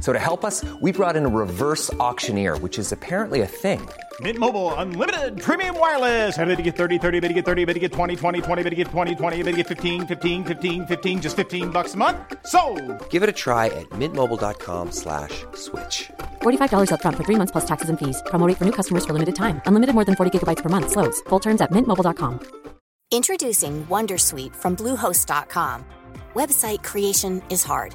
So to help us, we brought in a reverse auctioneer, which is apparently a thing. Mint Mobile unlimited premium wireless. Ready to get 30, 30, bit to get 30, bit to get 20, 20, 20, bit to get 20, 20, bit to get 15, 15, 15, 15 just 15 bucks a month. So, Give it a try at mintmobile.com slash switch. $45 upfront for three months plus taxes and fees. Promo rate for new customers for limited time. Unlimited more than 40 gigabytes per month. Slows. Full terms at mintmobile.com. Introducing Wondersuite from Bluehost.com. Website creation is hard,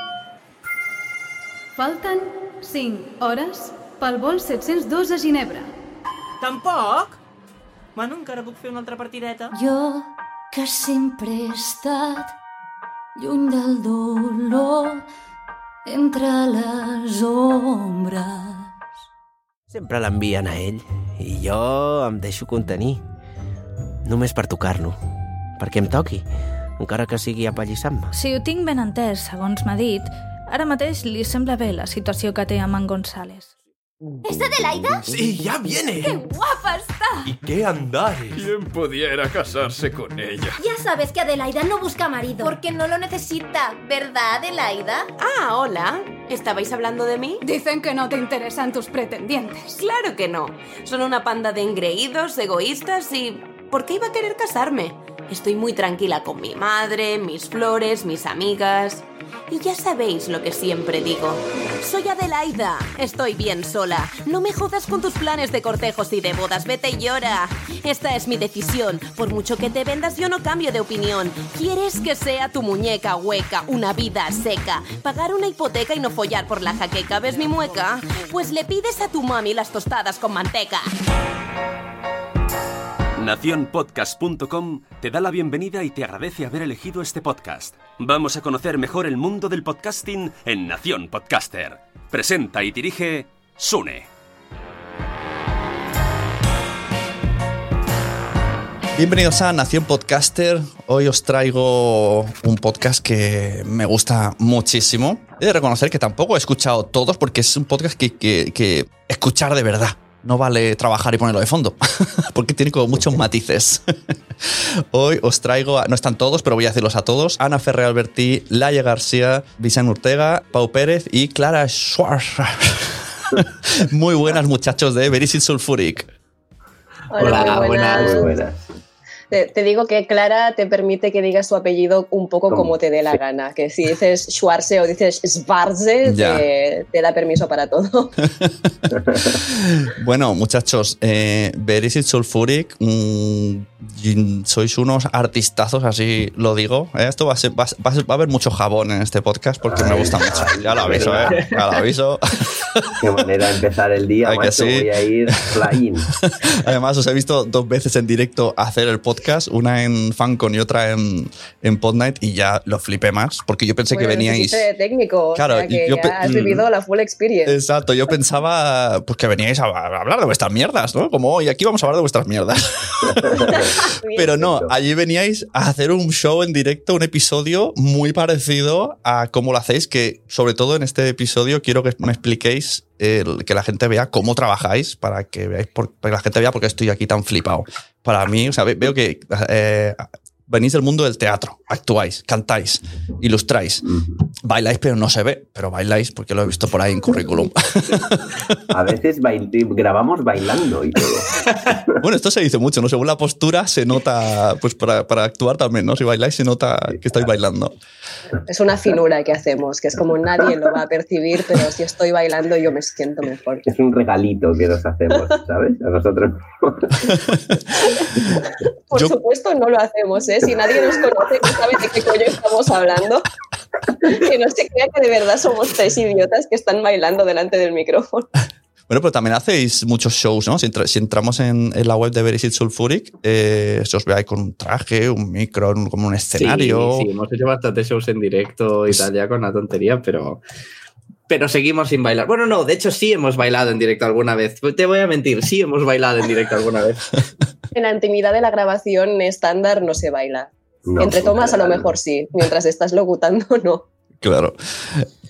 Falten 5 hores pel vol 702 a Ginebra. Tampoc? Bueno, encara puc fer una altra partideta. Jo, que sempre he estat lluny del dolor, entre les ombres. Sempre l'envien a ell i jo em deixo contenir. Només per tocar-lo. Perquè em toqui, encara que sigui apallissant-me. Si ho tinc ben entès, segons m'ha dit, ara mateix li sembla bé la situació que té amb en González. ¿Es Adelaida? Sí, ya viene. ¡Qué guapa está! ¿Y qué andares? ¿Quién pudiera casarse con ella? Ya sabes que Adelaida no busca marido. Porque no lo necesita, ¿verdad, Adelaida? Ah, hola. ¿Estabais hablando de mí? Dicen que no te interesan tus pretendientes. Claro que no. Son una panda de engreídos, egoístas y... ¿Por qué iba a querer casarme? Estoy muy tranquila con mi madre, mis flores, mis amigas. Y ya sabéis lo que siempre digo. Soy Adelaida. Estoy bien sola. No me jodas con tus planes de cortejos y de bodas. Vete y llora. Esta es mi decisión. Por mucho que te vendas, yo no cambio de opinión. ¿Quieres que sea tu muñeca hueca, una vida seca? Pagar una hipoteca y no follar por la jaqueca. ¿Ves mi mueca? Pues le pides a tu mami las tostadas con manteca. Naciónpodcast.com te da la bienvenida y te agradece haber elegido este podcast. Vamos a conocer mejor el mundo del podcasting en Nación Podcaster. Presenta y dirige Sune. Bienvenidos a Nación Podcaster. Hoy os traigo un podcast que me gusta muchísimo. He de reconocer que tampoco he escuchado todos porque es un podcast que, que- que escuchar de verdad. No vale trabajar y ponerlo de fondo, porque tiene como muchos matices. Hoy os traigo, a- no están todos, pero voy a decirlos a todos. Ana Ferrer Albertí, Laia García, Vicente Ortega, Pau Pérez y Clara Schwarz. Muy buenas muchachos de Verisit Sulfuric. Hola, buenas. Te, te digo que Clara te permite que digas su apellido un poco ¿Cómo? como te dé la gana. Que si dices Schwarze o dices Schwarze, te, te da permiso para todo. Bueno, muchachos, eh, Verisit Sulfuric, mm, y sois unos artistazos, así lo digo. ¿eh? Esto va a, ser, va, a- va a ser- va a haber mucho jabón en este podcast porque me gusta mucho. Ya lo aviso, ¿eh? Ya lo aviso. Qué manera de empezar el día, Ay, que macho. sí. Voy a ir flying. Además, os he visto dos veces en directo hacer el podcast, una en FanCon y otra en, en Podnight, y ya lo flipé más porque yo pensé Bueno, que veníais. necesité técnico, Claro, o sea que y yo ya has vivido la full experience. Exacto, yo pensaba pues, que veníais a a hablar de vuestras mierdas, ¿no? Como hoy aquí vamos a hablar de vuestras mierdas. Pero no, allí veníais a hacer un show en directo, un episodio muy parecido a cómo lo hacéis, que sobre todo en este episodio quiero que me expliquéis, que la gente vea cómo trabajáis, para que veáis, por, para que la gente vea por qué estoy aquí tan flipado. Para mí, o sea, ve- veo que eh, venís del mundo del teatro, actuáis, cantáis, ilustráis. Bailáis, pero no se ve, pero bailáis porque lo he visto por ahí en currículum. A veces bail- grabamos bailando y todo. Bueno, esto se dice mucho, ¿no? Según la postura se nota, pues para, para actuar también, ¿no? Si bailáis se nota que estáis bailando. Es una finura que hacemos, que es como nadie lo va a percibir, pero si estoy bailando yo me siento mejor. Es un regalito que nos hacemos, ¿sabes? A nosotros. Por supuesto no lo hacemos, ¿eh? Si nadie nos conoce no sabe de qué coño estamos hablando. Que no se crea que de verdad somos tres idiotas que están bailando delante del micrófono. Bueno, pero también hacéis muchos shows, ¿no? Si, entra- si entramos en, en la web de Verisit Sulfuric, eh, se os ve ahí con un traje, un micro, un- como un escenario. Sí, sí, hemos hecho bastantes shows en directo y tal, ya con la tontería, pero. Pero seguimos sin bailar. Bueno, no, de hecho sí hemos bailado en directo alguna vez. Te voy a mentir, sí hemos bailado en directo alguna vez. En la intimidad de la grabación estándar no se baila. No, Entre tomas a lo mejor sí, mientras estás locutando no. Claro.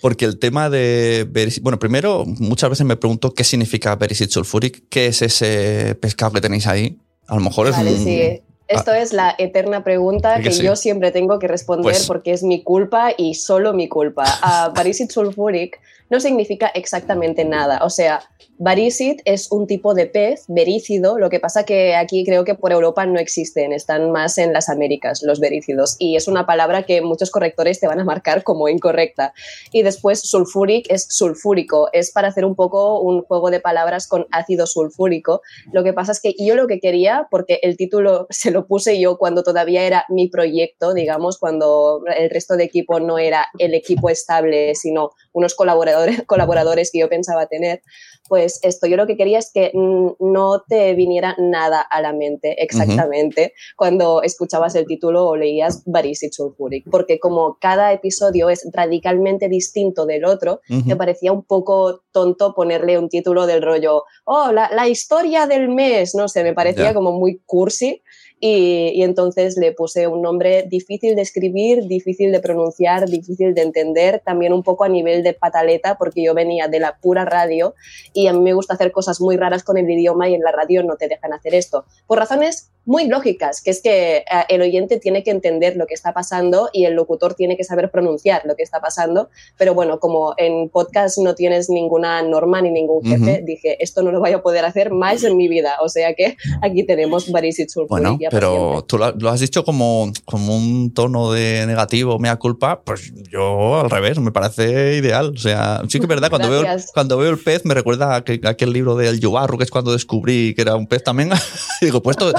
Porque el tema de. Bueno, primero, muchas veces me pregunto qué significa Verisit Sulfuric, qué es ese pescado que tenéis ahí. A lo mejor es Vale, un. sí. Esto es la eterna pregunta ¿Que que, sí? yo siempre tengo que responder Pues- porque es mi culpa y solo mi culpa. Uh, Barisit sulfuric no significa exactamente nada. O sea, Barisit es un tipo de pez verícido, lo que pasa que aquí creo que por Europa no existen, están más en las Américas los verícidos y es una palabra que muchos correctores te van a marcar como incorrecta. Y después sulfuric es sulfúrico, es para hacer un poco un juego de palabras con ácido sulfúrico. Lo que pasa es que yo lo que quería, porque el título se lo puse yo cuando todavía era mi proyecto, digamos, cuando el resto de equipo no era el equipo estable, sino unos colaboradores, colaboradores que yo pensaba tener, pues esto, yo lo que quería es que no te viniera nada a la mente exactamente cuando escuchabas el título o leías Barisit Sulfuric, porque como cada episodio es radicalmente distinto del otro, me parecía un poco tonto ponerle un título del rollo, oh, la, la historia del mes, no sé, me parecía como muy cursi. Y, y entonces le puse un nombre difícil de escribir, difícil de pronunciar, difícil de entender, también un poco a nivel de pataleta, porque yo venía de la pura radio y a mí me gusta hacer cosas muy raras con el idioma y en la radio no te dejan hacer esto. Por razones muy lógicas, que es que eh, el oyente tiene que entender lo que está pasando y el locutor tiene que saber pronunciar lo que está pasando. Pero bueno, como en podcast no tienes ninguna norma ni ningún jefe, Ujú. dije, esto no lo voy a poder hacer más en mi vida. O sea que aquí tenemos Barisit Sulfuric Bueno. Pero tú lo, lo has dicho como, como un tono de negativo, mea culpa, pues yo al revés, me parece ideal. O sea, sí que es verdad, cuando, veo, cuando veo el pez me recuerda a aquel, a aquel libro del Yubarru, que es cuando descubrí que era un pez también. y digo, pues esto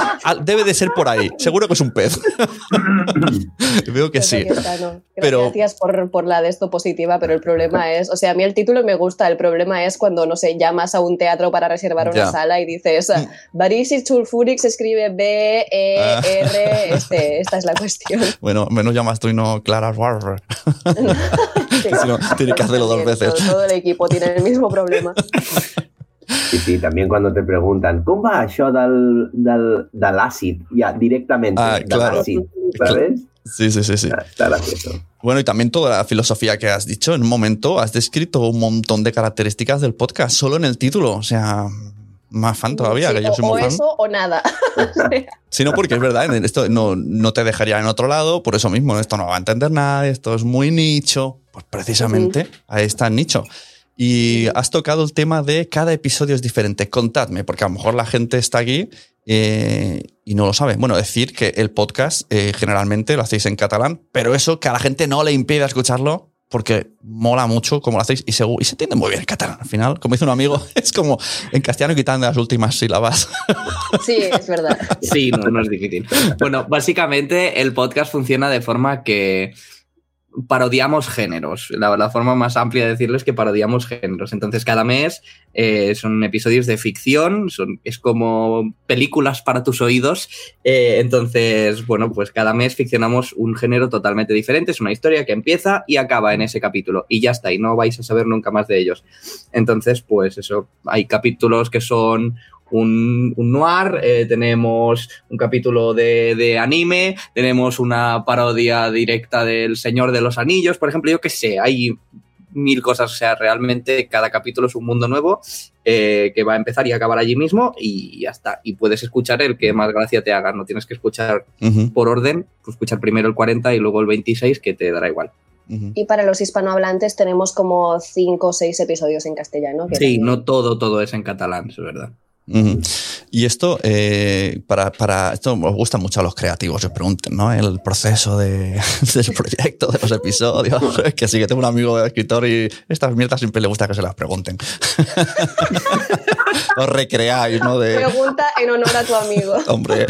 debe de ser por ahí, seguro que es un pez. Y veo que sí. Aquí está, no. Pero- Gracias por, por la de esto positiva, pero el problema es, o sea, a mí el título me gusta, el problema es cuando, no sé, llamas a un teatro para reservar una Ya. Mm. sala y dices, Barisit Sulfuric se escribe B, E, Ah. R, este, esta es la cuestión. Bueno, menos llamas tú y no Clara Warrer. si no, tiene que hacerlo dos Todo, veces. todo el equipo tiene el mismo problema. Sí, sí, també quan te pregunten com va això del, del, de l'àcid? Ja, directament, Ah, de claro. l'àcid, ¿sabes? Sí, sí, sí, sí. Está gracioso. Bueno, y también toda la filosofía que has dicho. En un momento has descrito un montón de características del podcast, solo en el título. O sea, más fan todavía, Sí, que yo o, soy o muy fan. eso o nada. Sí, no, porque es verdad, esto no, no te dejaría en otro lado, por eso mismo, esto no va a entender nada, esto es muy nicho, pues precisamente ahí está el nicho. Y has tocado el tema de cada episodio es diferente. Contadme, porque a lo mejor la gente está aquí eh, y no lo sabe. Bueno, decir que el podcast eh, generalmente lo hacéis en catalán, pero eso que a la gente no le impide escucharlo porque mola mucho como lo hacéis y se, y se entiende muy bien en catalán. Al final, como dice un amigo, es como en castellano quitando las últimas sílabas. Sí, es verdad. Sí, no, no es difícil. Bueno, básicamente el podcast funciona de forma que parodiamos géneros. La, forma más amplia de decirlo es que parodiamos géneros. Entonces, cada mes eh, son episodios de ficción, son, es como películas para tus oídos. Eh, entonces, bueno, pues cada mes ficcionamos un género totalmente diferente. Es una historia que empieza y acaba en ese capítulo. Y ya está, y no vais a saber nunca más de ellos. Entonces, pues eso, hay capítulos que son un, un noir, eh, tenemos un capítulo de, de anime, tenemos una parodia directa del Señor de los Anillos, por ejemplo, yo qué sé, hay mil cosas, o sea, realmente cada capítulo es un mundo nuevo eh, que va a empezar y acabar allí mismo y ya está. Y puedes escuchar el que más gracia te haga, no tienes que escuchar por orden, pues escuchar primero el 40 y luego el 26 que te dará igual. Y para los hispanohablantes tenemos como cinco o seis episodios en castellano. que Sí, también- no todo, todo es en catalán, es verdad. Y esto, eh, para, para, esto os gusta mucho a los creativos, os pregunten, ¿no? El proceso de- del proyecto, de los episodios. Es que sí que tengo un amigo escritor y estas mierdas siempre le gusta que se las pregunten. os recreáis, ¿no? De, Pregunta en honor a tu amigo. Hombre,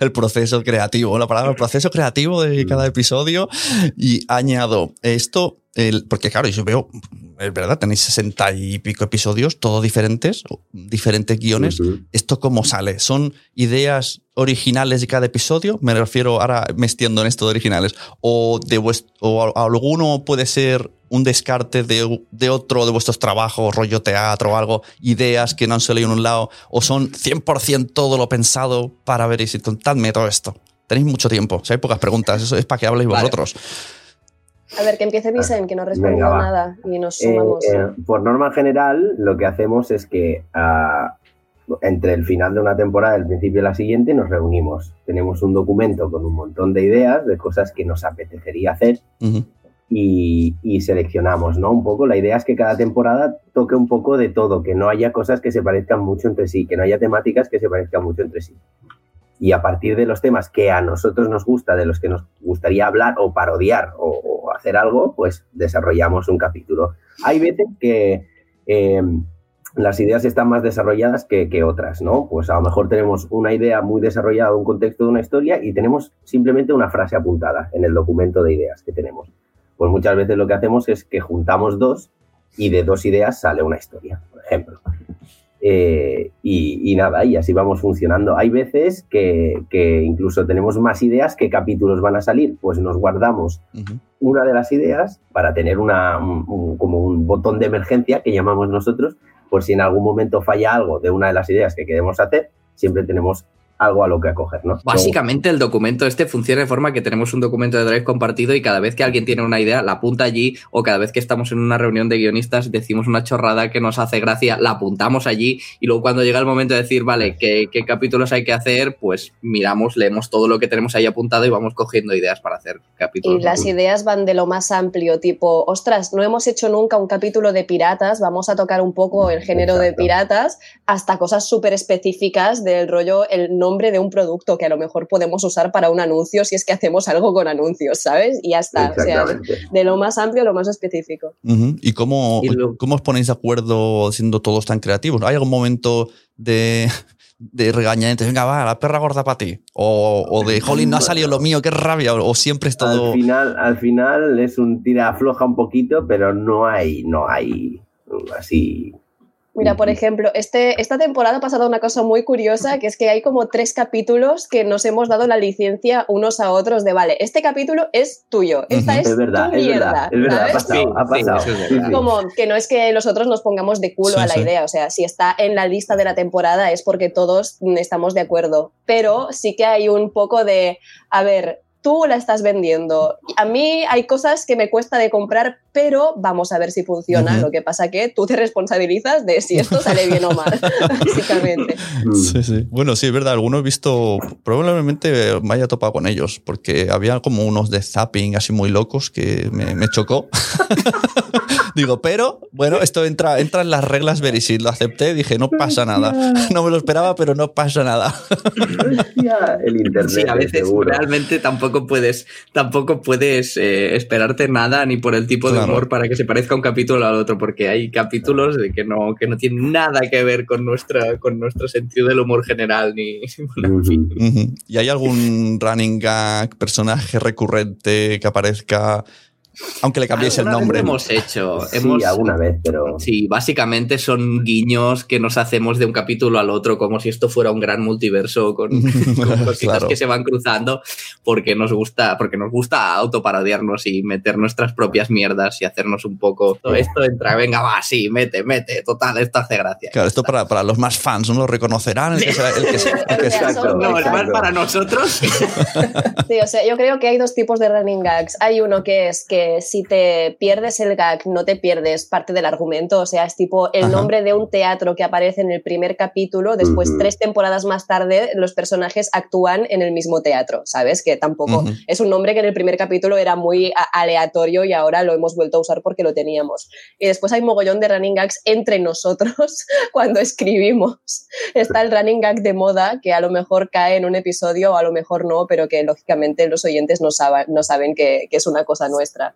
el proceso creativo, la palabra el proceso creativo de cada episodio. Y añado esto, el, porque claro, yo veo, es verdad, tenéis sesenta y pico episodios, todos diferentes, diferentes guiones. ¿Esto cómo sale? ¿Son ideas originales de cada episodio? Me refiero, ahora me extiendo en esto de originales. ¿O, de o alguno puede ser un descarte de, de otro de vuestros trabajos, rollo teatro o algo, ideas que no han salido en un lado? ¿O son 100% todo lo pensado para ver si contadme todo esto? Tenéis mucho tiempo, si hay pocas preguntas, eso es para que habléis Vale. vosotros. A ver, que empiece Vicen, que no ha respondido Venga, nada y nos Eh, sumamos. eh, por norma general, lo que hacemos es que ah, entre el final de una temporada y el principio de la siguiente nos reunimos. Tenemos un documento con un montón de ideas, de cosas que nos apetecería hacer y, y seleccionamos, ¿no? Un poco, la idea es que cada temporada toque un poco de todo, que no haya cosas que se parezcan mucho entre sí, que no haya temáticas que se parezcan mucho entre sí. Y a partir de los temas que a nosotros nos gusta, de los que nos gustaría hablar o parodiar o, hacer algo, pues desarrollamos un capítulo. Hay veces que eh, las ideas están más desarrolladas que, que otras, ¿no? Pues a lo mejor tenemos una idea muy desarrollada, un contexto de una historia y tenemos simplemente una frase apuntada en el documento de ideas que tenemos. Pues muchas veces lo que hacemos es que juntamos dos y de dos ideas sale una historia, por ejemplo. Eh, y, y nada, y así vamos funcionando. Hay veces que, que incluso tenemos más ideas que capítulos van a salir, pues nos guardamos una de las ideas para tener una, un- un- como un botón de emergencia que llamamos nosotros, por si en algún momento falla algo de una de las ideas que queremos hacer, siempre tenemos algo a lo que acoger, ¿no? Básicamente el documento este funciona de forma que tenemos un documento de Drive compartido y cada vez que alguien tiene una idea la apunta allí o cada vez que estamos en una reunión de guionistas decimos una chorrada que nos hace gracia, la apuntamos allí y luego cuando llega el momento de decir, vale, ¿qué, qué capítulos hay que hacer? Pues miramos, leemos todo lo que tenemos ahí apuntado y vamos cogiendo ideas para hacer capítulos. Y las ideas van de lo más amplio, tipo, ostras, no hemos hecho nunca un capítulo de piratas, vamos a tocar un poco el género de piratas, hasta cosas súper específicas del rollo, el nombre de un producto que a lo mejor podemos usar para un anuncio si es que hacemos algo con anuncios, ¿sabes? Y ya está. O sea, de lo más amplio a lo más específico. Ujú. ¿Y cómo, cómo os ponéis de acuerdo siendo todos tan creativos? ¿Hay algún momento de, de regañadientes? Venga, va, la perra gorda para ti. O, o de, jolín, no ha salido lo mío, qué rabia. O, o siempre es todo... Al final, al final es un tira afloja un poquito, pero no hay, no hay así. Mira, por ejemplo, este, esta temporada ha pasado una cosa muy curiosa, que es que hay como tres capítulos que nos hemos dado la licencia unos a otros de, vale, este capítulo es tuyo, esta es, Es verdad, tu es mierda, verdad, es verdad, ha pasado, ha pasado. Sí, sí. Como que no es que los otros nos pongamos de culo Sí, a la sí. idea, o sea, si está en la lista de la temporada es porque todos estamos de acuerdo, pero sí que hay un poco de, a ver, tú la estás vendiendo, a mí hay cosas que me cuesta de comprar, pero vamos a ver si funciona, Ujú. lo que pasa que tú te responsabilizas de si esto sale bien o mal, básicamente. Sí, sí. Bueno, sí, es verdad. Algunos he visto, probablemente me haya topado con ellos, porque había como unos de zapping así muy locos que me, me chocó. Digo, pero bueno, esto entra, entra en las reglas Verisit. Lo acepté, dije, no pasa nada. No me lo esperaba, pero no pasa nada. El internet, Sí, a veces seguro. realmente tampoco puedes, tampoco puedes eh, esperarte nada ni por el tipo de Claro. humor para que se parezca un capítulo al otro, porque hay capítulos de que no, que no tienen nada que ver con nuestra, con nuestro sentido del humor general ni. bueno, en fin. Ujú. ¿Y hay algún running gag, personaje recurrente que aparezca, aunque le cambiéis el nombre? lo hemos hecho. Sí, hemos, alguna vez, pero. Sí, básicamente son guiños que nos hacemos de un capítulo al otro, como si esto fuera un gran multiverso con, con cositas Claro. que se van cruzando, porque nos gusta, porque nos gusta autoparodiarnos y meter nuestras propias mierdas y hacernos un poco. Todo esto entra, venga, va, sí, mete, mete, total, esto hace gracia. Claro, esto para, para los más fans, no lo reconocerán. El que sea- el que sea- el que sea- No, es más para nosotros. Sí, o sea, yo creo que hay dos tipos de running gags. Hay uno que es que que si te pierdes el gag, no te pierdes parte del argumento. O sea, es tipo el Ajá. nombre de un teatro que aparece en el primer capítulo, después Ujú. tres temporadas más tarde los personajes actúan en el mismo teatro, ¿sabes? Que tampoco Ujú. es un nombre que en el primer capítulo era muy aleatorio y ahora lo hemos vuelto a usar porque lo teníamos. Y después hay mogollón de running gags entre nosotros cuando escribimos. Está el running gag de moda que a lo mejor cae en un episodio o a lo mejor no, pero que lógicamente los oyentes no, saben no saben que, que es una cosa nuestra.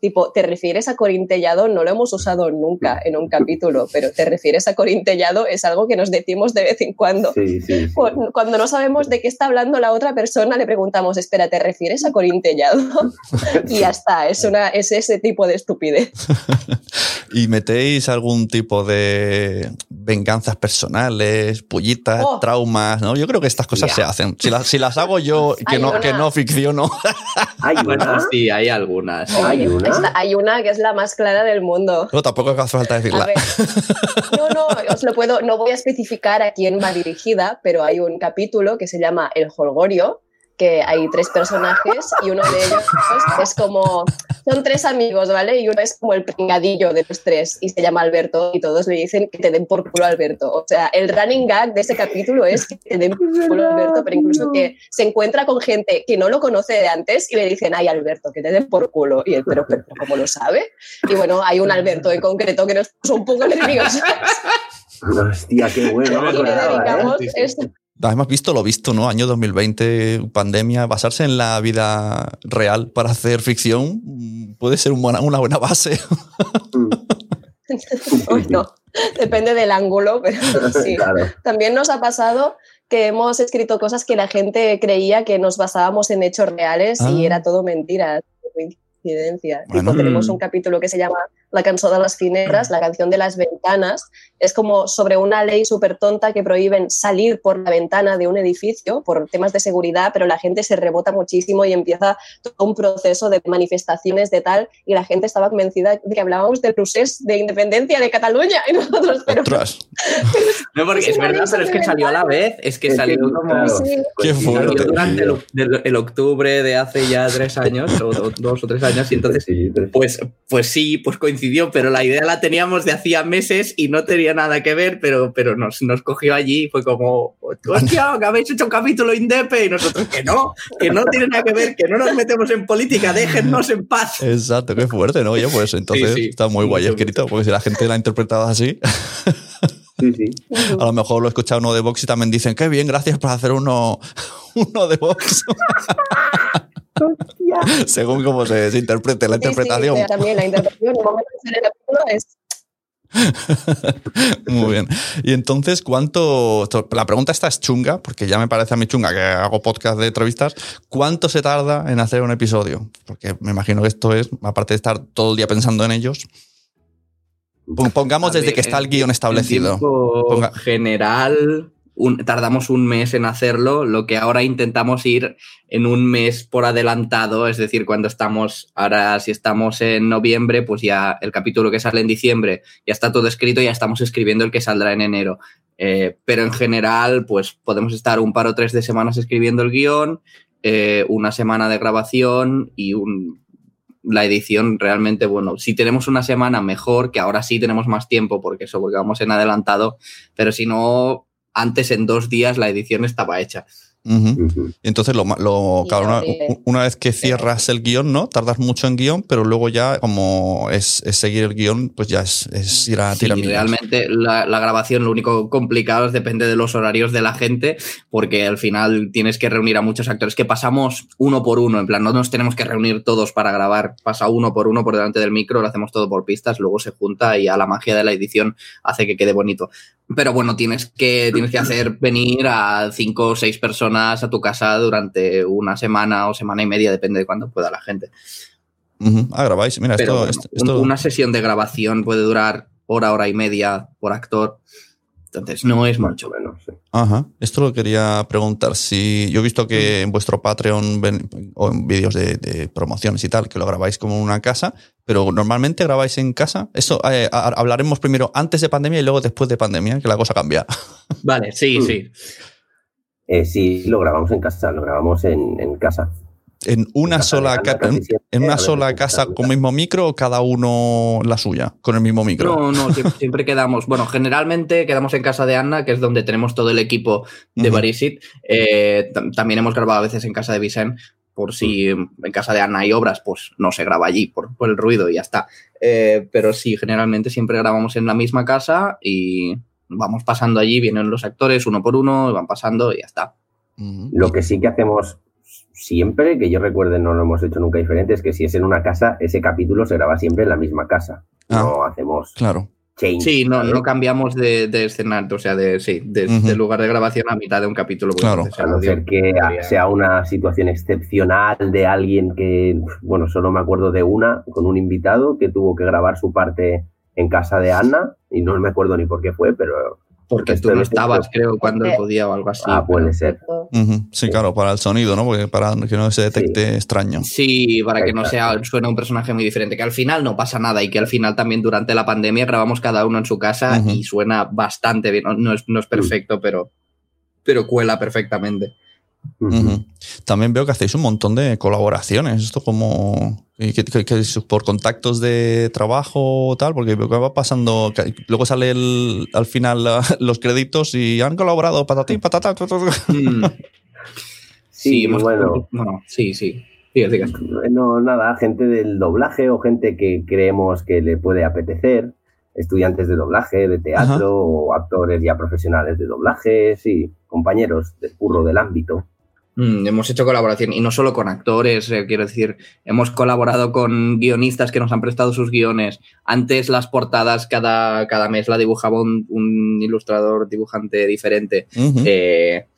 Tipo, ¿te refieres a corintellado? No lo hemos usado nunca en un capítulo, pero ¿te refieres a corintellado? Es algo que nos decimos de vez en cuando. Sí, sí, sí. Cu- Cuando no sabemos de qué está hablando la otra persona, le preguntamos, espera, ¿te refieres a corintellado? y ya está, es, una, es ese tipo de estupidez. ¿Y metéis algún tipo de venganzas personales, pullitas, Oh. traumas? ¿no? Yo creo que estas cosas se hacen. Si, las- si las hago yo, que no, una. que no ficciono. Hay Bueno, una. sí, hay algunas. Hay una. Esta- hay una que es la más clara del mundo. No, tampoco hace falta decirla. no, no, os lo puedo, no voy a especificar a quién va dirigida, pero hay un capítulo que se llama El Holgorio, que hay tres personajes y uno de ellos es como, son tres amigos, ¿vale? Y uno es como el pringadillo de los tres y se llama Alberto y todos le dicen que te den por culo Alberto. O sea, el running gag de ese capítulo es que te den por culo a Alberto, pero incluso que se encuentra con gente que no lo conoce de antes y le dicen, ay Alberto, que te den por culo. Y él, pero, pero, ¿cómo lo sabe? Y bueno, hay un Alberto en concreto que nos puso un poco nerviosos. Hostia, qué bueno. no me y le ¿eh? dedicamos Además, visto lo visto, ¿no? Año 2020, pandemia, basarse en la vida real para hacer ficción mm, puede ser un buena- una buena base. Uy, no, depende del ángulo, pero sí. Claro. También nos ha pasado que hemos escrito cosas que la gente creía que nos basábamos en hechos reales Ah. y era todo mentira, coincidencia. Tipo, Bueno. tenemos un capítulo que se llama La canción de las fineras, la canción de las ventanas. Es como sobre una ley súper tonta que prohíben salir por la ventana de un edificio por temas de seguridad, pero la gente se rebota muchísimo y empieza todo un proceso de manifestaciones de tal y la gente estaba convencida de que hablábamos del procés de independencia de Cataluña y nosotros, pero No, porque Es verdad, pero es que salió a la vez. Es que salió como. Sí. qué Sí, Salió fuerte. durante el, octubre de hace ya tres años, o, dos o tres años, y entonces, pues, pues sí, pues coincidió, pero la idea la teníamos de hacía meses y no tenía nada que ver, pero, pero nos, nos cogió allí y fue como, hostia, que habéis hecho un capítulo Indepe, y nosotros que no, que no tiene nada que ver, que no nos metemos en política, déjennos en paz. Exacto, qué fuerte, ¿no? Oye, pues entonces Sí, sí. está muy guay escrito, porque si la gente la ha interpretado así, Sí, sí. a lo mejor lo he escuchado uno de Vox y también dicen, qué bien, gracias por hacer uno, uno de Vox. Según cómo se, se interprete la Sí, sí, interpretación. también la interpretación, el momento de hacer el capítulo es Muy bien. Y entonces, ¿cuánto? La pregunta esta es chunga, porque ya me parece a mí chunga que hago podcast de entrevistas. ¿Cuánto se tarda en hacer un episodio? Porque me imagino que esto es, aparte de estar todo el día pensando en ellos. pon- Pongamos desde que está el guion establecido. Ponga- general, tardamos un mes en hacerlo, lo que ahora intentamos ir en un mes por adelantado, es decir, cuando estamos, ahora si estamos en noviembre, pues ya el capítulo que sale en diciembre ya está todo escrito, ya estamos escribiendo el que saldrá en enero. Eh, pero en general, pues podemos estar un par o tres de semanas escribiendo el guion, eh, una semana de grabación y la edición realmente, bueno, si tenemos una semana mejor, que ahora sí tenemos más tiempo, porque eso, porque vamos en adelantado, pero si no, antes en dos días la edición estaba hecha. Entonces, lo, lo, claro, una, vez que cierras el guion, ¿no? Tardas mucho en guion, pero luego ya, como es, es seguir el guion, pues ya es, es ir a Sí, tirar millas. realmente la, la grabación lo único complicado es depende de los horarios de la gente, porque al final tienes que reunir a muchos actores que pasamos uno por uno, en plan, no nos tenemos que reunir todos para grabar, pasa uno por uno por delante del micro, lo hacemos todo por pistas, luego se junta y a la magia de la edición hace que quede bonito. Pero bueno, tienes que, tienes que hacer venir a cinco o seis personas a tu casa durante una semana o semana y media, depende de cuándo pueda la gente. Ah, grabáis. Mira, Pero esto, bueno, esto- un- esto- una sesión de grabación puede durar hora, hora y media por actor. Entonces no es mucho. Bueno, sí. Ajá. Esto lo quería preguntar. Si yo he visto que en vuestro Patreon ven- o en vídeos de, de promociones y tal, que lo grabáis como en una casa, pero normalmente grabáis en casa. Eso eh, hablaremos primero antes de pandemia y luego después de pandemia, que la cosa cambia. Vale, sí, Mm. sí. Eh, sí, lo grabamos en casa, lo grabamos en, en casa. ¿En una sola, ca- en, en una sola casa con mismo micro o cada uno la suya, con el mismo micro? No, no, siempre, siempre quedamos. Bueno, generalmente quedamos en casa de Anna, que es donde tenemos todo el equipo de Ujú. Barisit. Eh, tam- también hemos grabado a veces en casa de Vicent, por si en casa de Anna hay obras, pues no se graba allí por, por el ruido y ya está. Eh, pero sí, generalmente siempre grabamos en la misma casa y vamos pasando allí, vienen los actores uno por uno, van pasando y ya está. Lo que sí que hacemos siempre, que yo recuerde no lo hemos hecho nunca diferente, es que si es en una casa, ese capítulo se graba siempre en la misma casa. No hacemos claro. change. Sí, no, no cambiamos de, de escenario, o sea, de, sí, de, Ujú. de lugar de grabación a mitad de un capítulo. porque entonces A no ser que sea una situación excepcional de alguien que, bueno, solo me acuerdo de una, con un invitado que tuvo que grabar su parte en casa de Ana, y no me acuerdo ni por qué fue, pero... Porque tú no es- estabas, creo, cuando él Eh, podía o algo así. Ah, puede ser. Sí, claro, para el sonido, ¿no? Porque para que no se detecte extraño. Sí, para que no sea suene un personaje muy diferente, que al final no pasa nada y que al final también durante la pandemia grabamos cada uno en su casa y suena bastante bien. No, no es, no es perfecto, pero, pero cuela perfectamente. También veo que hacéis un montón de colaboraciones. Esto como que, que- que es por contactos de trabajo o tal, porque veo que va pasando. que luego sale el- al final la- los créditos y han colaborado patatín, patata. ta, ta, ta. Mm. Sí, hemos- bueno. bueno, sí, sí. No, nada, gente del doblaje o gente que creemos que le puede apetecer, estudiantes de doblaje, de teatro Ajá. o actores ya profesionales de doblaje, sí, compañeros del curro del ámbito. Mm, hemos hecho colaboración y no solo con actores, eh, quiero decir, hemos colaborado con guionistas que nos han prestado sus guiones. Antes las portadas cada, cada mes la dibujaba un, un ilustrador, dibujante diferente. Eh,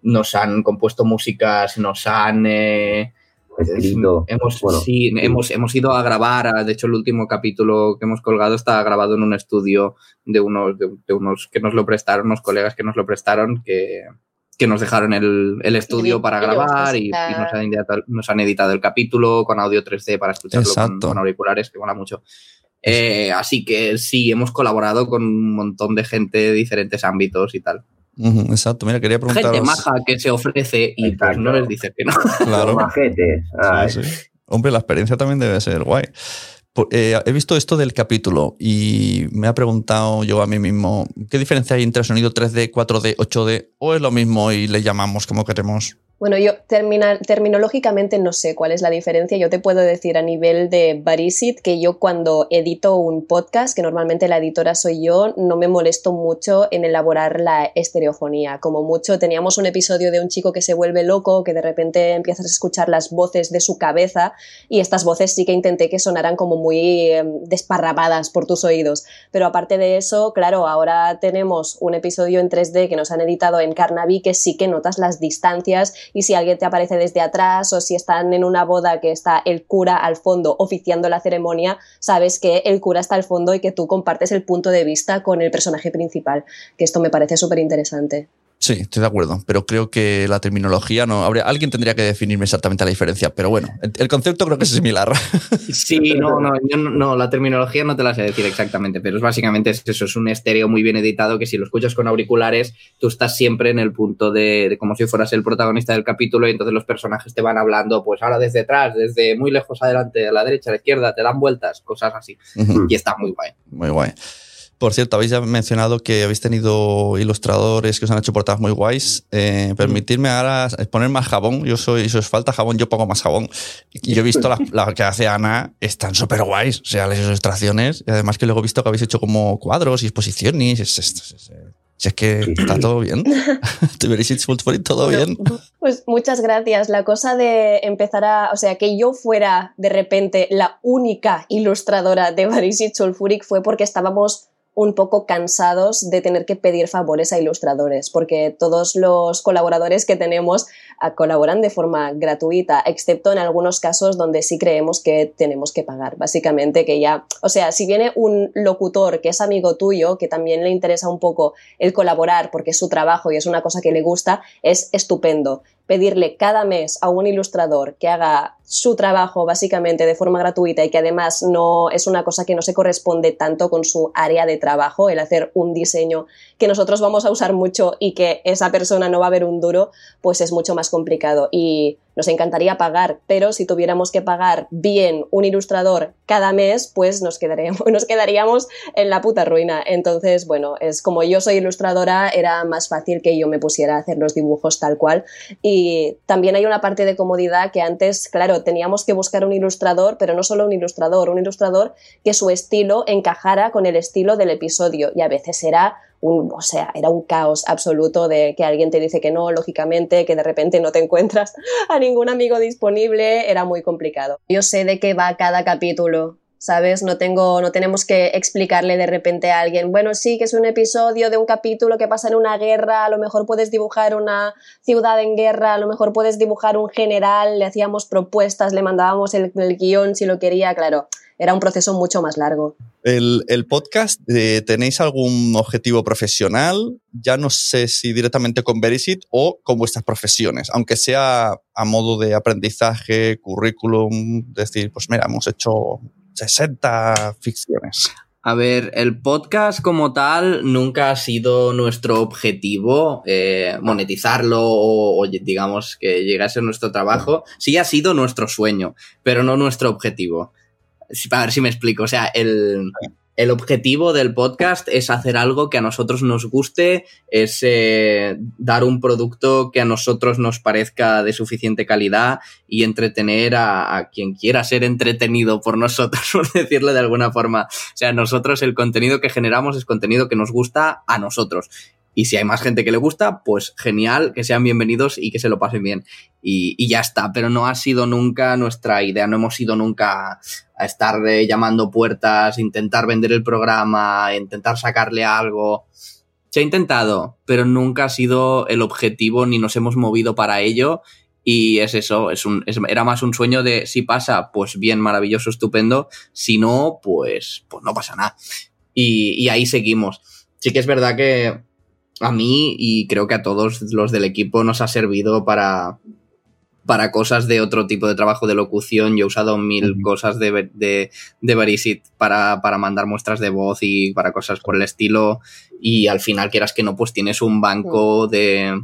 nos han compuesto músicas, nos han... eh, Escrito. Hemos, Bueno, sí, sí. Hemos, hemos ido a grabar, de hecho el último capítulo que hemos colgado está grabado en un estudio de unos, de, de unos que nos lo prestaron, unos colegas que nos lo prestaron, que, que nos dejaron el, el estudio para grabar y, y nos, han editado, nos han editado el capítulo con audio 3D para escucharlo con, Exacto. con auriculares, que mola mucho. Eh, así que sí, hemos colaborado con un montón de gente de diferentes ámbitos y tal. Exacto, mira, quería preguntaros. Gente maja que se ofrece y pues no les dice que no. Claro. Majetes. Sí, sí. Hombre, la experiencia también debe ser guay. Eh, he visto esto del capítulo y me ha preguntado yo a mí mismo, ¿qué diferencia hay entre sonido 3D, 4D, 8D? ¿O es lo mismo y le llamamos como queremos? Bueno, yo termina- terminológicamente no sé cuál es la diferencia. Yo te puedo decir a nivel de Barisit que yo cuando edito un podcast, que normalmente la editora soy yo, no me molesto mucho en elaborar la estereofonía. Como mucho teníamos un episodio de un chico que se vuelve loco, que de repente empiezas a escuchar las voces de su cabeza y estas voces sí que intenté que sonaran como muy eh, desparramadas por tus oídos. Pero aparte de eso, claro, ahora tenemos un episodio en 3D que nos han editado en Carnaby que sí que notas las distancias y si alguien te aparece desde atrás o si están en una boda que está el cura al fondo oficiando la ceremonia, sabes que el cura está al fondo y que tú compartes el punto de vista con el personaje principal, que esto me parece súper interesante. Sí, estoy de acuerdo, pero creo que la terminología no. Habría, alguien tendría que definirme exactamente la diferencia, pero bueno, el, el concepto creo que es similar. Sí, no, no, yo no, no, la terminología no te la sé decir exactamente, pero es básicamente es eso, es un estéreo muy bien editado que si lo escuchas con auriculares, tú estás siempre en el punto de, de como si fueras el protagonista del capítulo y entonces los personajes te van hablando, pues ahora desde atrás, desde muy lejos adelante, a la derecha, a la izquierda, te dan vueltas, cosas así. Y está muy guay. Muy guay. Por cierto, habéis ya mencionado que habéis tenido ilustradores que os han hecho portadas muy guays. Eh, permitidme ahora poner más jabón. Yo soy, si os falta jabón, yo pongo más jabón. Y yo he visto la, la que hace Ana, están súper guays. O sea, las ilustraciones. Y además que luego he visto que habéis hecho como cuadros y exposiciones. Es, es- es- si es que está todo bien. Te veréis todo bien. Pues muchas gracias. La cosa de empezar a, o sea, que yo fuera de repente la única ilustradora de Barisit Sulfuric fue porque estábamos un poco cansados de tener que pedir favores a ilustradores, porque todos los colaboradores que tenemos colaboran de forma gratuita, excepto en algunos casos donde sí creemos que tenemos que pagar. Básicamente que ya, o sea, si viene un locutor que es amigo tuyo, que también le interesa un poco el colaborar porque es su trabajo y es una cosa que le gusta, es estupendo. Pedirle cada mes a un ilustrador que haga su trabajo básicamente de forma gratuita y que además no es una cosa que no se corresponde tanto con su área de trabajo, el hacer un diseño que nosotros vamos a usar mucho y que esa persona no va a ver un duro, pues es mucho más complicado. Y nos encantaría pagar, pero si tuviéramos que pagar bien un ilustrador cada mes, pues nos quedaríamos, en la puta ruina. Entonces, bueno, es como yo soy ilustradora, era más fácil que yo me pusiera a hacer los dibujos tal cual. Y también hay una parte de comodidad que antes, claro, teníamos que buscar un ilustrador, pero no solo un ilustrador, un ilustrador que su estilo encajara con el estilo del episodio y a veces era un, o sea, era un caos absoluto de que alguien te dice que no, lógicamente, que de repente no te encuentras ningún amigo disponible, era muy complicado. Yo sé de qué va cada capítulo, ¿sabes? No tengo, no tenemos que explicarle de repente a alguien, bueno, sí, que es un episodio de un capítulo que pasa en una guerra, a lo mejor puedes dibujar una ciudad en guerra, a lo mejor puedes dibujar un general, le hacíamos propuestas, le mandábamos el, guion si lo quería, claro, era un proceso mucho más largo. El, el podcast, eh, ¿tenéis algún objetivo profesional? Ya no sé si directamente con Verisit o con vuestras profesiones, aunque sea a modo de aprendizaje, currículum, decir, pues mira, hemos hecho 60 ficciones. A ver, el podcast como tal nunca ha sido nuestro objetivo eh, monetizarlo o, o, digamos que llegue a nuestro trabajo. Sí ha sido nuestro sueño, pero no nuestro objetivo. Para ver si me explico. O sea, el, el objetivo del podcast es hacer algo que a nosotros nos guste, es eh, dar un producto que a nosotros nos parezca de suficiente calidad y entretener a, a, quien quiera ser entretenido por nosotros, por decirlo de alguna forma. O sea, nosotros el contenido que generamos es contenido que nos gusta a nosotros. Y si hay más gente que le gusta, pues genial, que sean bienvenidos y que se lo pasen bien. Y, y ya está, pero no ha sido nunca nuestra idea, no hemos ido nunca a estar llamando puertas, intentar vender el programa, intentar sacarle algo. Se ha intentado, pero nunca ha sido el objetivo ni nos hemos movido para ello. Y es eso, es un, era más un sueño de si pasa, pues bien, maravilloso, estupendo. Si no, pues, pues no pasa nada. Y, y ahí seguimos. Sí que es verdad que a mí y creo que a todos los del equipo nos ha servido para, para cosas de otro tipo de trabajo de locución. Yo he usado mil uh -huh. cosas de, de, de Verisit para, para mandar muestras de voz y para cosas por el estilo. Y al final, quieras que no, pues tienes un banco de,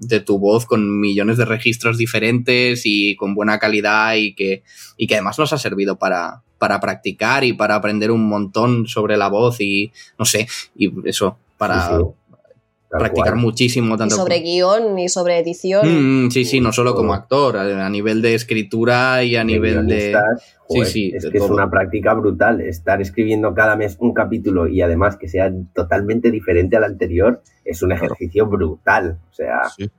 de tu voz con millones de registros diferentes y con buena calidad y que, y que además nos ha servido para, para practicar y para aprender un montón sobre la voz y no sé, y eso, para... Sí, sí practicar cual. muchísimo. Tanto y sobre como... guion y sobre edición. Mm, sí, sí, no solo como actor, a, nivel de escritura y a de nivel de... Joder, sí, sí, es que todo. es una práctica brutal. Estar escribiendo cada mes un capítulo y además que sea totalmente diferente al anterior es un ejercicio brutal. O sea, sí.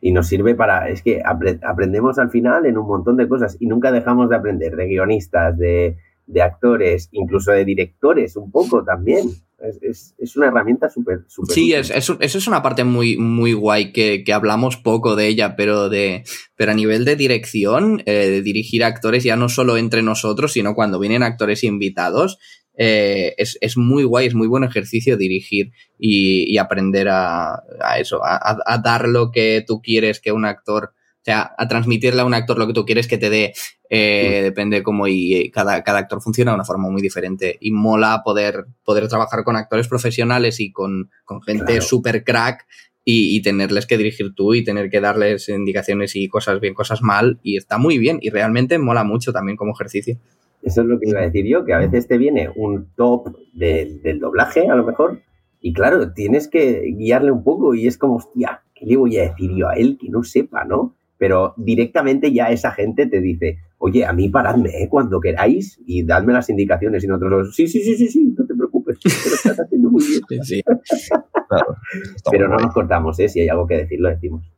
y nos sirve para... Es que apre aprendemos al final en un montón de cosas y nunca dejamos de aprender de guionistas, de, de actores, incluso de directores un poco también. Es, es, es, una herramienta súper... Sí, es, eso es una parte muy, muy guay que, que, hablamos poco de ella, pero, de, pero a nivel de dirección, eh, de dirigir actores ya no solo entre nosotros, sino cuando vienen actores invitados, eh, es, es, muy guay, es muy buen ejercicio dirigir y, y aprender a, a eso, a, a, dar lo que tú quieres que un actor o sea, a transmitirle a un actor lo que tú quieres que te dé, eh, sí. depende cómo y cada, cada actor funciona de una forma muy diferente. Y mola poder, poder trabajar con actores profesionales y con, con gente claro. super crack y, y, tenerles que dirigir tú y tener que darles indicaciones y cosas bien, cosas mal. Y está muy bien y realmente mola mucho también como ejercicio. Eso es lo que iba a decir yo, que a veces te viene un top de, del doblaje, a lo mejor, y claro, tienes que guiarle un poco y es como, hostia, ¿qué le voy a decir yo a él que no sepa, no? Pero directamente ya esa gente te dice, oye, a mí paradme ¿eh? cuando queráis y dadme las indicaciones y nosotros, sí, sí, sí, sí, sí, no te preocupes, lo estás haciendo muy bien. Sí, claro, pero no nos cortamos, ¿eh? si hay algo que decir, lo decimos.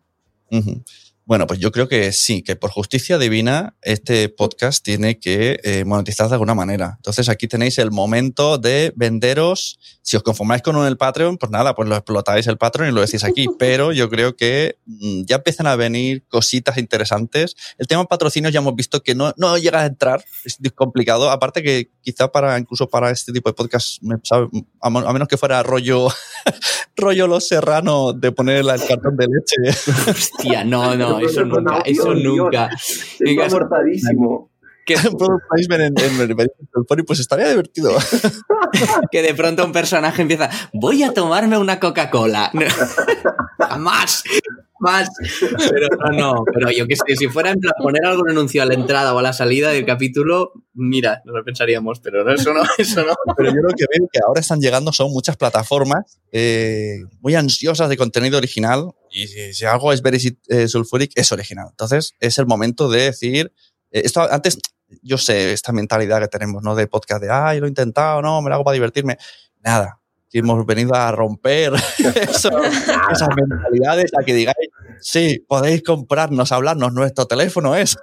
Uh -huh. Bueno, pues yo creo que sí, que por justicia divina este podcast tiene que eh, monetizar de alguna manera. Entonces aquí tenéis el momento de venderos. Si os conformáis con un el Patreon, pues nada, pues lo explotáis el Patreon y lo decís aquí. Pero yo creo que mmm, ya empiezan a venir cositas interesantes. El tema patrocinios ya hemos visto que no, no llega a entrar, es complicado. Aparte que quizá para incluso para este tipo de podcast, ¿sabe? a, menos que fuera rollo, rollo Los Serrano de poner el cartón de leche. Hostia, no, no eso nunca, eso nunca. Está product placement en, en, en pues estaría divertido. que de pronto un personaje empieza, voy a tomarme una Coca-Cola. Jamás, más. Pero no, no, pero yo que sé, si fuera en plan poner algún anuncio a la entrada o a la salida del capítulo, mira, no lo pensaríamos, pero no, eso no, eso no. Pero yo lo que veo que ahora están llegando son muchas plataformas eh, muy ansiosas de contenido original y si, si algo es Very eh, Sulfuric es original. Entonces es el momento de decir, eh, esto antes, yo sé esta mentalidad que tenemos, ¿no? De podcast de, ay, lo he intentado, no, me lo hago para divertirme. Nada, que hemos venido a romper eso, esas mentalidades, a que digáis, sí, podéis comprarnos, hablarnos, nuestro teléfono es.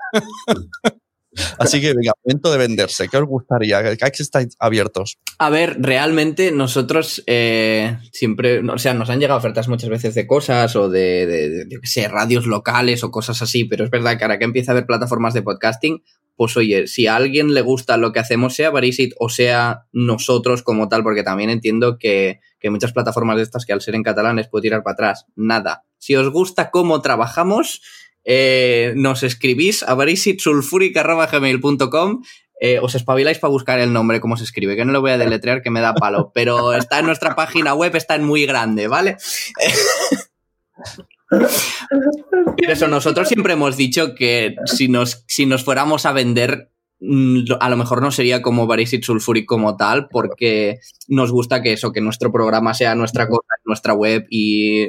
Así que venga, momento de venderse. ¿Qué os gustaría? ¿Qué estáis abiertos? A ver, realmente nosotros eh, siempre, o sea, nos han llegado ofertas muchas veces de cosas o de, de, yo qué sé, radios locales o cosas así, pero es verdad que ahora que empieza a haber plataformas de podcasting, pues oye, si a alguien le gusta lo que hacemos, sea Barisit o sea nosotros como tal, porque también entiendo que, que muchas plataformas de estas que al ser en catalán les puedo tirar para atrás. Nada. Si os gusta cómo trabajamos, eh, nos escribís a barisitsulfuric.gmail.com eh, os espabiláis para buscar el nombre, cómo se escribe, que no lo voy a deletrear, que me da palo, pero está en nuestra página web, está en muy grande, ¿vale? Pero eso, nosotros siempre hemos dicho que si nos, si nos fuéramos a vender, mm, a lo mejor no sería como Barisit Sulfuric como tal, porque nos gusta que eso, que nuestro programa sea nuestra cosa, nuestra web y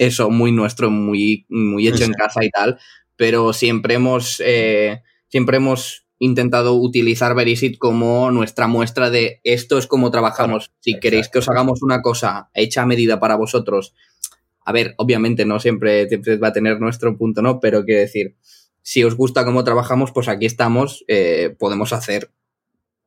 eso, muy nuestro, muy, muy hecho en casa y tal, pero siempre hemos, eh, siempre hemos intentado utilizar Verisit como nuestra muestra de esto es como trabajamos. Si queréis que os hagamos una cosa hecha a medida para vosotros, a ver, obviamente no siempre, siempre va a tener nuestro punto, ¿no? Pero quiero decir, si os gusta cómo trabajamos, pues aquí estamos, eh, podemos hacer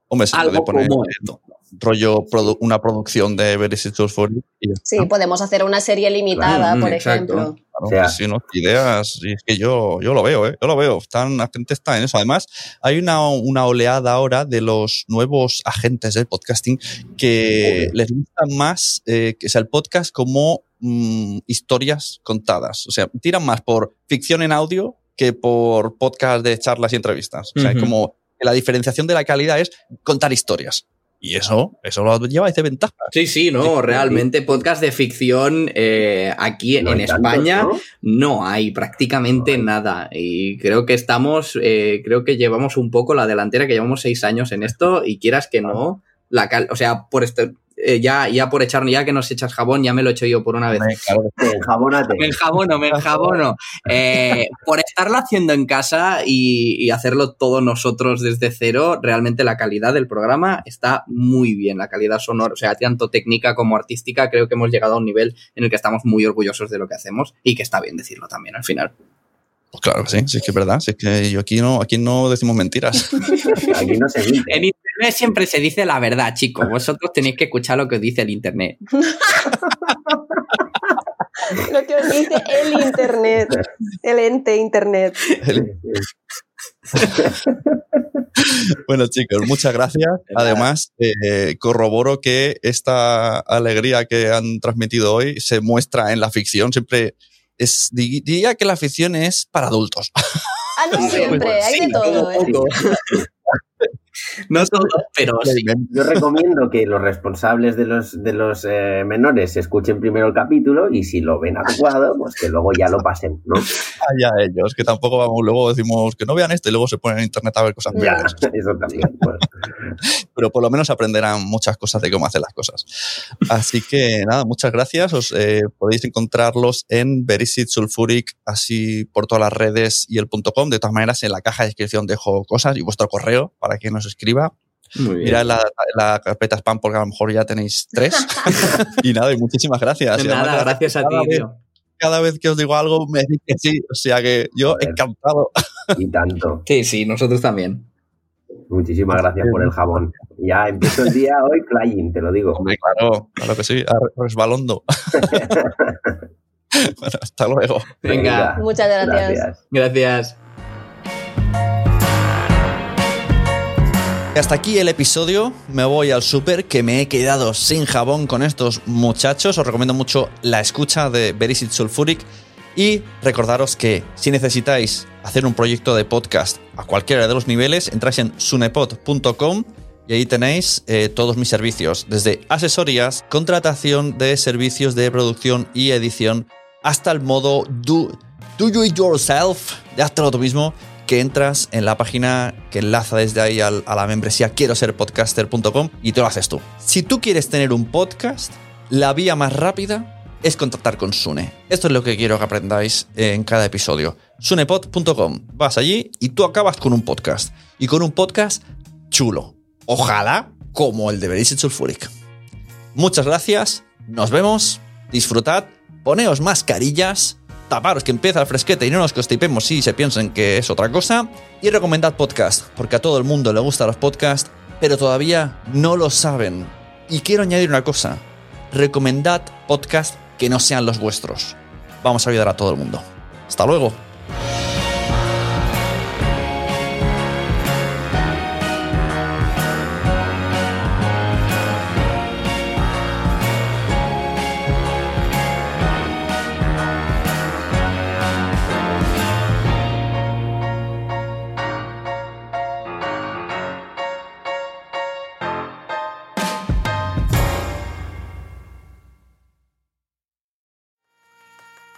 Hombre, se algo puede poner como rollo produ una producción de Verisit Sulfuric y ya Sí, podemos hacer una serie limitada, Mm, por exacto. ejemplo. Claro, sí, ¿no? Ideas, y es que yo, yo lo veo, ¿eh? Yo lo veo. Están, la gente está en eso. Además, hay una, una oleada ahora de los nuevos agentes del podcasting que les gusta más eh, que sea el podcast como mm, historias contadas. O sea, tiran más por ficción en audio que por podcast de charlas y entrevistas. O sea, es como que la diferenciación de la calidad es contar historias. Y eso, eso lo lleva de ventaja. Sí, sí, no, realmente podcast de ficción eh, aquí No en tantos, España ¿no? ¿no? hay prácticamente nada y creo que estamos, eh, creo que llevamos un poco la delantera, que llevamos seis años en esto y quieras que no, la cal o sea, por este, eh, ya, ya por echar, ya que nos echas jabón, ya me lo he hecho yo por una vez. Enjabónate. Me enjabono, me enjabono. Eh, por estarlo haciendo en casa y, y hacerlo todos nosotros desde cero, realmente la calidad del programa está muy bien. La calidad sonora, o sea, tanto técnica como artística, creo que hemos llegado a un nivel en el que estamos muy orgullosos de lo que hacemos y que está bien decirlo también al final. Pues claro que sí, sí es que es verdad. Sí es que yo aquí no, aquí no decimos mentiras. Aquí no se dice. En internet siempre se dice la verdad, chicos. Vosotros tenéis que escuchar lo que os dice el internet. Lo que os dice el Internet, el ente Internet. Bueno, chicos, muchas gracias. Además, eh, corroboro que esta alegría que han transmitido hoy se muestra en la ficción. Siempre es, di- diría que la ficción es para adultos. Ah, no siempre, hay de todo, ¿eh? No todo, pero sí. Yo recomiendo que los responsables de los, de los eh, menores escuchen primero el capítulo y si lo ven adecuado, pues que luego ya lo pasen, ¿no? Allá ellos, que tampoco vamos, luego decimos que no vean esto y luego se ponen en internet a ver cosas Ya, eso también. bueno. Pero por lo menos aprenderán muchas cosas de cómo hacer las cosas. Así que nada, muchas gracias. Os eh, podéis encontrarlos en Verisit Sulfuric, así por todas las redes y el punto .com. De todas maneras, en la caja de descripción dejo cosas y vuestro correo para que nos escriba. Muy bien. Mirad la, la carpeta spam porque a lo mejor ya tenéis tres. y nada, y muchísimas gracias. Y Nada, además, gracias a ti, cada vez- tío. Cada vez que os digo algo me decís que sí. O sea que yo encantado. Y tanto. Sí, sí, nosotros también. Muchísimas gracias por el jabón. Ya empiezo el día hoy flying, te lo digo. Claro, claro que sí. Resbalondo. bueno, hasta luego. Venga. Muchas gracias. Gracias. Hasta aquí el episodio. Me voy al súper que me he quedado sin jabón con estos muchachos. Os recomiendo mucho la escucha de Verisit Sulfuric. Y recordaros que si necesitáis hacer un proyecto de podcast a cualquiera de los niveles, entráis en sunepod.com y ahí tenéis eh, todos mis servicios, desde asesorías, contratación de servicios de producción y edición, hasta el modo do, do you it yourself, de hazlo tú mismo, que entras en la página que enlaza desde ahí a la membresía quiero ser podcaster.com y te lo haces tú. Si tú quieres tener un podcast, la vía más rápida es contactar con Sune. Esto es lo que quiero que aprendáis en cada episodio. Sunepod.com. Vas allí y tú acabas con un podcast. Y con un podcast chulo. Ojalá como el de Berisit Sulfuric. Muchas gracias. Nos vemos. Disfrutad. Poneos mascarillas. Taparos que empieza el fresquete y no nos constipemos si se piensan que es otra cosa. Y recomendad podcast, porque a todo el mundo le gustan los podcasts, pero todavía no lo saben. Y quiero añadir una cosa. Recomendad podcasts que no sean los vuestros. Vamos a ayudar a todo el mundo. Hasta luego.